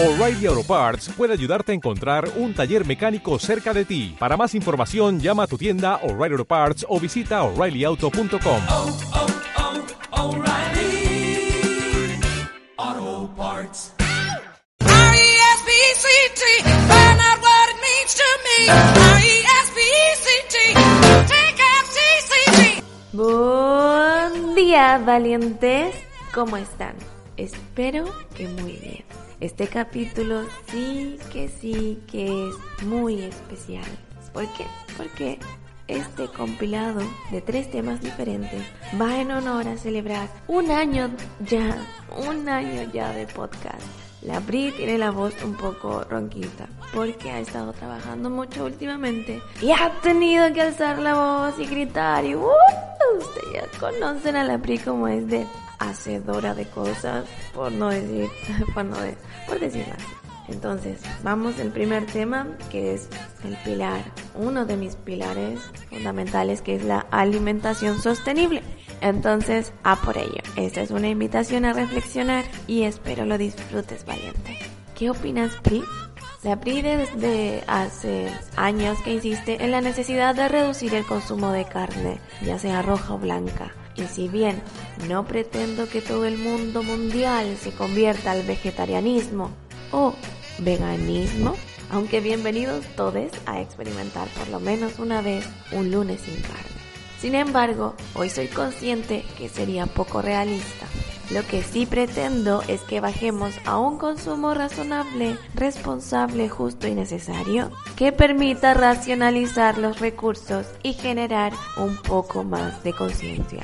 O'Reilly Auto Parts puede ayudarte a encontrar un taller mecánico cerca de ti. Para más información, llama a tu tienda O'Reilly Auto Parts o visita oreillyauto.com. oh, oh, O'Reilly Auto Parts. R-E-S-P-E-C-T, find out what it means to me. R-E-S-P-E-C-T, take F-T-C-T. Buen día, valientes. ¿Cómo están? Espero que muy bien. Este capítulo sí que sí que es muy especial. ¿Por qué? Porque este compilado de tres temas diferentes va en honor a celebrar un año ya, un año ya de podcast. La Bri tiene la voz un poco ronquita porque ha estado trabajando mucho últimamente y ha tenido que alzar la voz y gritar y ¡uh! ustedes ya conocen a la Bri como es de hacedora de cosas, por no decir, por no de- por. Entonces, vamos al primer tema, que es el pilar, uno de mis pilares fundamentales, que es la alimentación sostenible. Entonces, a por ello. Esta es una invitación a reflexionar y espero lo disfrutes, valiente. ¿Qué opinas, Pri? La PRI desde hace años que insiste en la necesidad de reducir el consumo de carne, ya sea roja o blanca. Y si bien no pretendo que todo el mundo mundial se convierta al vegetarianismo o veganismo, aunque bienvenidos todos a experimentar por lo menos una vez un lunes sin carne. Sin embargo, hoy soy consciente que sería poco realista. Lo que sí pretendo es que bajemos a un consumo razonable, responsable, justo y necesario, que permita racionalizar los recursos y generar un poco más de conciencia.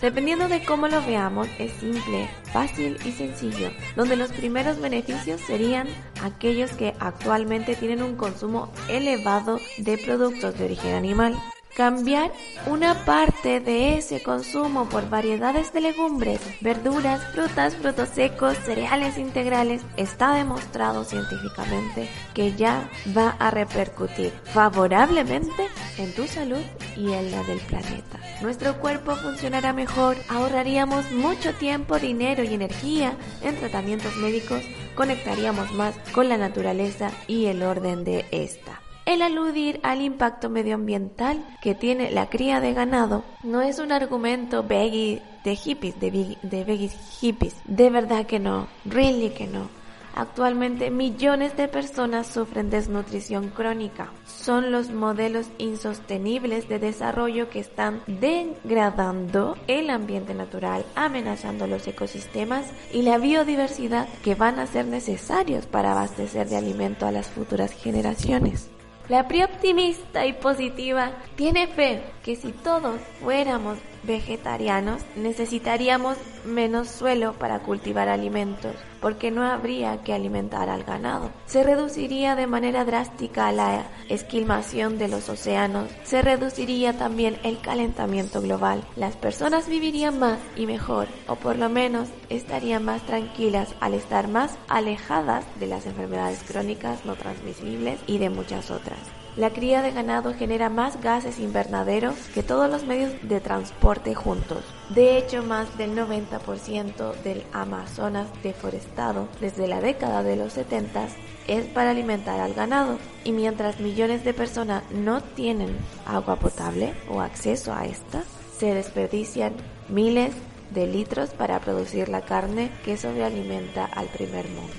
Dependiendo de cómo lo veamos, es simple, fácil y sencillo, donde los primeros beneficios serían aquellos que actualmente tienen un consumo elevado de productos de origen animal. Cambiar una parte de ese consumo por variedades de legumbres, verduras, frutas, frutos secos, cereales integrales está demostrado científicamente que ya va a repercutir favorablemente en tu salud y en la del planeta. Nuestro cuerpo funcionará mejor, ahorraríamos mucho tiempo, dinero y energía en tratamientos médicos, conectaríamos más con la naturaleza y el orden de esta. El aludir al impacto medioambiental que tiene la cría de ganado no es un argumento veggie de hippies, de, hippies. De verdad que no, really que no. Actualmente millones de personas sufren desnutrición crónica. Son los modelos insostenibles de desarrollo que están degradando el ambiente natural, amenazando los ecosistemas y la biodiversidad que van a ser necesarios para abastecer de alimento a las futuras generaciones. La PRI optimista y positiva tiene fe que si todos fuéramos vegetarianos necesitaríamos menos suelo para cultivar alimentos porque no habría que alimentar al ganado. Se reduciría de manera drástica la esquilmación de los océanos, se reduciría también el calentamiento global. Las personas vivirían más y mejor o por lo menos estarían más tranquilas al estar más alejadas de las enfermedades crónicas no transmisibles y de muchas otras. La cría de ganado genera más gases invernaderos que todos los medios de transporte juntos. De hecho, más del 90% del Amazonas deforestado desde la década de los 70 es para alimentar al ganado. Y mientras millones de personas no tienen agua potable o acceso a esta, se desperdician miles de litros para producir la carne que sobrealimenta al primer mundo.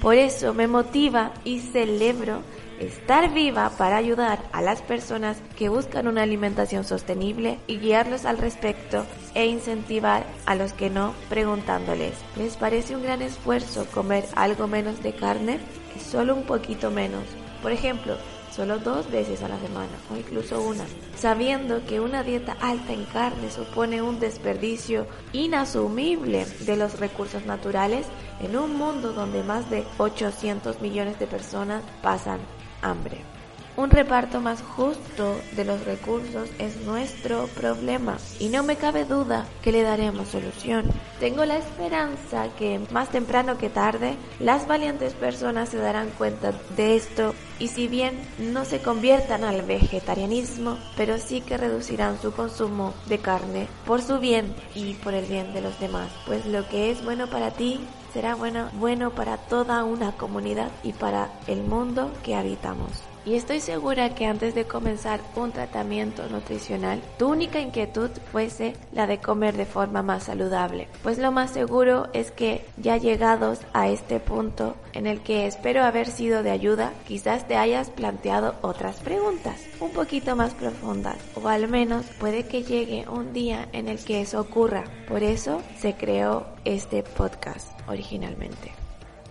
Por eso me motiva y celebro estar viva para ayudar a las personas que buscan una alimentación sostenible y guiarlos al respecto e incentivar a los que no preguntándoles, ¿les parece un gran esfuerzo comer algo menos de carne? Es solo un poquito menos. Por ejemplo, solo dos veces a la semana o incluso una, sabiendo que una dieta alta en carne supone un desperdicio inasumible de los recursos naturales en un mundo donde más de 800 millones de personas pasan hambre. Un reparto más justo de los recursos es nuestro problema y no me cabe duda que le daremos solución. Tengo la esperanza que más temprano que tarde las valientes personas se darán cuenta de esto y si bien no se conviertan al vegetarianismo, pero sí que reducirán su consumo de carne por su bien y por el bien de los demás. Pues lo que es bueno para ti será bueno, bueno para toda una comunidad y para el mundo que habitamos. Y estoy segura que antes de comenzar un tratamiento nutricional, tu única inquietud fuese la de comer de forma más saludable. Pues lo más seguro es que ya llegados a este punto en el que espero haber sido de ayuda, quizás te hayas planteado otras preguntas un poquito más profundas. O al menos puede que llegue un día en el que eso ocurra. Por eso se creó este podcast originalmente.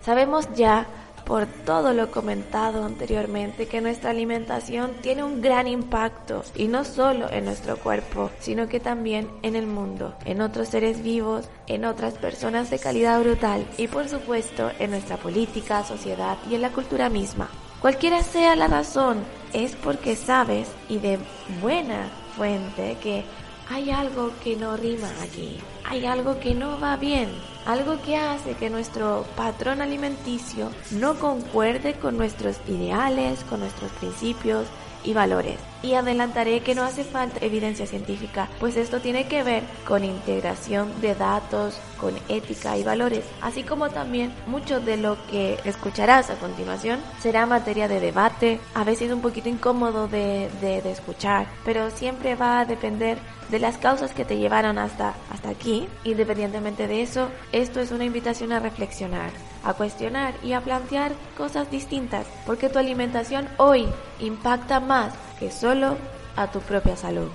Sabemos ya por todo lo comentado anteriormente que nuestra alimentación tiene un gran impacto y no solo en nuestro cuerpo, sino que también en el mundo, en otros seres vivos, en otras personas de calidad brutal y por supuesto en nuestra política, sociedad y en la cultura misma. Cualquiera sea la razón, es porque sabes y de buena fuente que hay algo que no rima aquí, hay algo que no va bien, algo que hace que nuestro patrón alimenticio no concuerde con nuestros ideales, con nuestros principios y valores. Y adelantaré que no hace falta evidencia científica, pues esto tiene que ver con integración de datos, con ética y valores, así como también mucho de lo que escucharás a continuación será materia de debate, a veces un poquito incómodo de, de, escuchar, pero siempre va a depender de las causas que te llevaron hasta, hasta aquí. Independientemente de eso, esto es una invitación a reflexionar, a cuestionar y a plantear cosas distintas, porque tu alimentación hoy impacta más que solo a tu propia salud.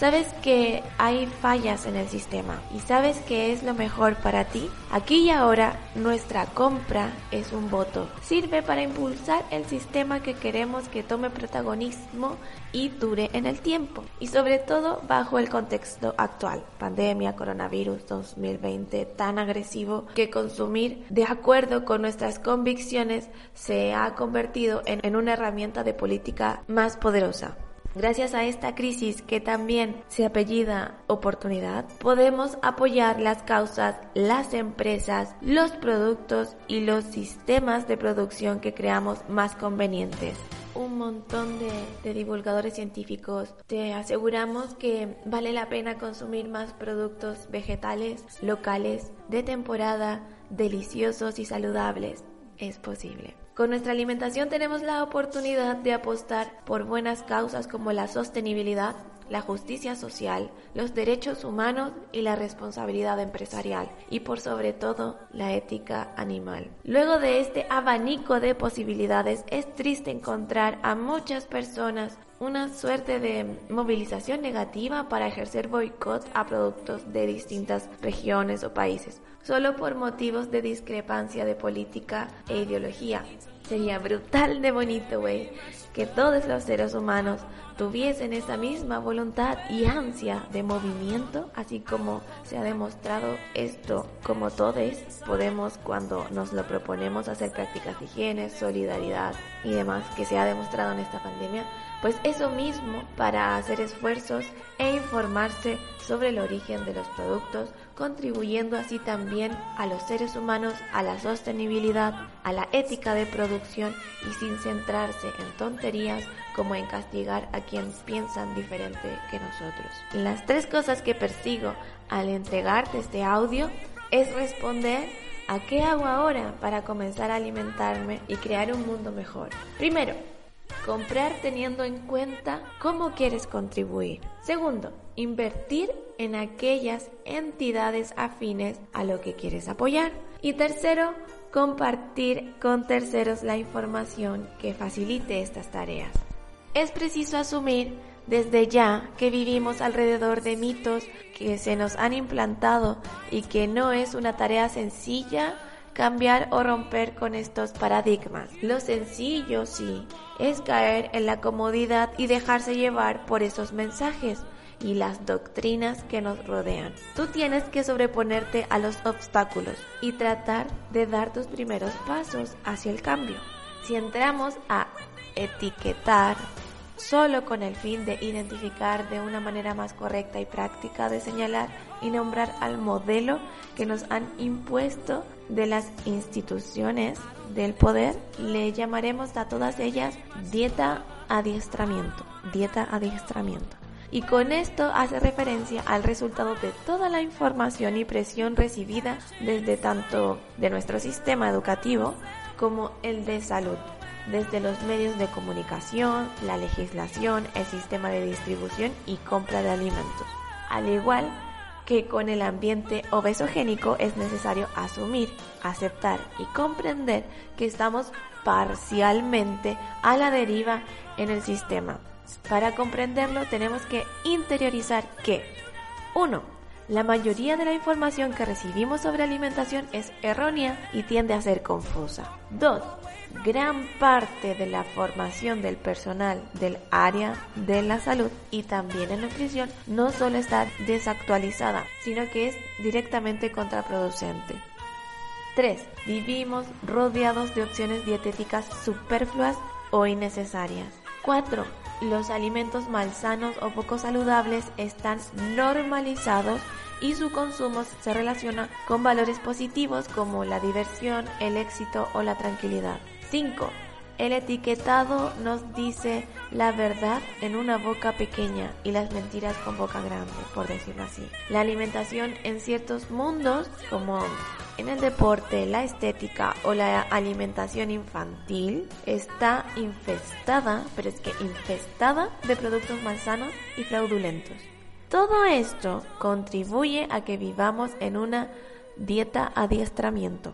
Sabes que hay fallas en el sistema y sabes que es lo mejor para ti. Aquí y ahora nuestra compra es un voto. Sirve para impulsar el sistema que queremos que tome protagonismo y dure en el tiempo. Y sobre todo bajo el contexto actual. Pandemia, coronavirus 2020 tan agresivo que consumir de acuerdo con nuestras convicciones se ha convertido en, en una herramienta de política más poderosa. Gracias a esta crisis que también se apellida oportunidad, podemos apoyar las causas, las empresas, los productos y los sistemas de producción que creamos más convenientes un montón de, divulgadores científicos. Te aseguramos que vale la pena consumir más productos vegetales, locales, de temporada, deliciosos y saludables. Es posible. Con nuestra alimentación tenemos la oportunidad de apostar por buenas causas como la sostenibilidad, la justicia social, los derechos humanos y la responsabilidad empresarial y por sobre todo la ética animal. Luego de este abanico de posibilidades es triste encontrar a muchas personas una suerte de movilización negativa para ejercer boicot a productos de distintas regiones o países, solo por motivos de discrepancia de política e ideología. Sería brutal de bonito, güey, que todos los seres humanos tuviesen esa misma voluntad y ansia de movimiento, así como se ha demostrado esto, como todos podemos cuando nos lo proponemos hacer prácticas de higiene, solidaridad y demás que se ha demostrado en esta pandemia, pues eso mismo para hacer esfuerzos e informarse sobre el origen de los productos, contribuyendo así también a los seres humanos a la sostenibilidad, a la ética de producción y sin centrarse en tonterías como en castigar a quienes piensan diferente que nosotros. Las tres cosas que persigo al entregarte este audio es responder a qué hago ahora para comenzar a alimentarme y crear un mundo mejor. Primero, comprar teniendo en cuenta cómo quieres contribuir. Segundo, invertir en aquellas entidades afines a lo que quieres apoyar. Y tercero, compartir con terceros la información que facilite estas tareas. Es preciso asumir desde ya que vivimos alrededor de mitos que se nos han implantado y que no es una tarea sencilla cambiar o romper con estos paradigmas. Lo sencillo, sí, es caer en la comodidad y dejarse llevar por esos mensajes y las doctrinas que nos rodean. Tú tienes que sobreponerte a los obstáculos y tratar de dar tus primeros pasos hacia el cambio. Si entramos a etiquetar solo con el fin de identificar de una manera más correcta y práctica, de señalar y nombrar al modelo que nos han impuesto de las instituciones del poder, le llamaremos a todas ellas dieta adiestramiento, dieta adiestramiento. y con esto hace referencia al resultado de toda la información y presión recibida desde tanto de nuestro sistema educativo como el de salud, desde los medios de comunicación, la legislación, el sistema de distribución y compra de alimentos. Al igual que con el ambiente obesogénico es necesario asumir, aceptar y comprender que estamos parcialmente a la deriva en el sistema. Para comprenderlo tenemos que interiorizar que 1. La mayoría de la información que recibimos sobre alimentación es errónea y tiende a ser confusa. 2. Gran parte de la formación del personal del área de la salud y también en nutrición no solo está desactualizada, sino que es directamente contraproducente. 3. Vivimos rodeados de opciones dietéticas superfluas o innecesarias. 4. Los alimentos malsanos o poco saludables están normalizados y su consumo se relaciona con valores positivos como la diversión, el éxito o la tranquilidad. 5. El etiquetado nos dice la verdad en una boca pequeña y las mentiras con boca grande, por decirlo así. La alimentación en ciertos mundos, como en el deporte, la estética o la alimentación infantil, está infestada, pero es que infestada de productos malsanos y fraudulentos. Todo esto contribuye a que vivamos en una dieta adiestramiento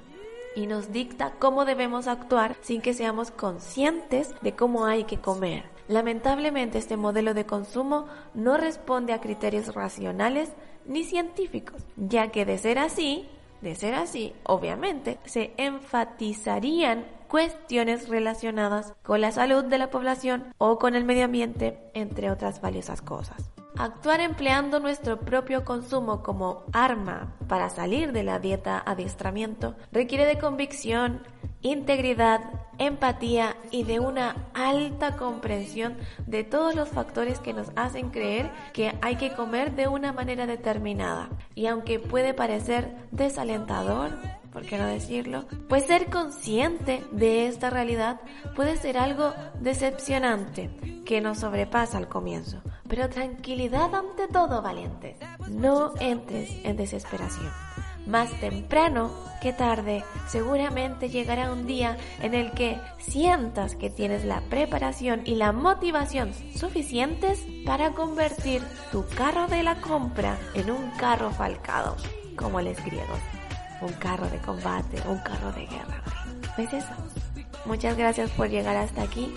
y nos dicta cómo debemos actuar sin que seamos conscientes de cómo hay que comer. Lamentablemente este modelo de consumo no responde a criterios racionales ni científicos, ya que de ser así, de ser así, obviamente, se enfatizarían cuestiones relacionadas con la salud de la población o con el medio ambiente, entre otras valiosas cosas. Actuar empleando nuestro propio consumo como arma para salir de la dieta adiestramiento requiere de convicción, integridad, empatía y de una alta comprensión de todos los factores que nos hacen creer que hay que comer de una manera determinada. Y aunque puede parecer desalentador, ¿por qué no decirlo? Pues ser consciente de esta realidad puede ser algo decepcionante que nos sobrepasa al comienzo. Pero tranquilidad ante todo, valientes. No entres en desesperación. Más temprano que tarde, seguramente llegará un día en el que sientas que tienes la preparación y la motivación suficientes para convertir tu carro de la compra en un carro falcado, como los griegos. Un carro de combate, un carro de guerra. ¿Ves eso? Muchas gracias por llegar hasta aquí.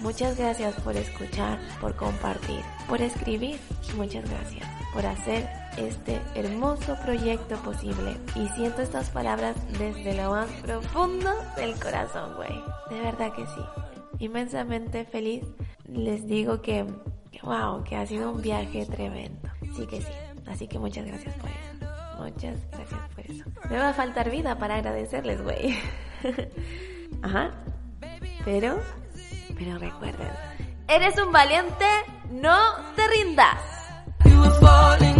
Muchas gracias por escuchar, por compartir, por escribir. Muchas gracias por hacer este hermoso proyecto posible. Y siento estas palabras desde lo más profundo del corazón, güey. De verdad que sí. Inmensamente feliz. Les digo que, wow, que ha sido un viaje tremendo. Sí que sí. Así que muchas gracias por eso. Muchas gracias por eso. Me va a faltar vida para agradecerles, güey. Ajá. Pero pero recuerden, eres un valiente, no te rindas. You were falling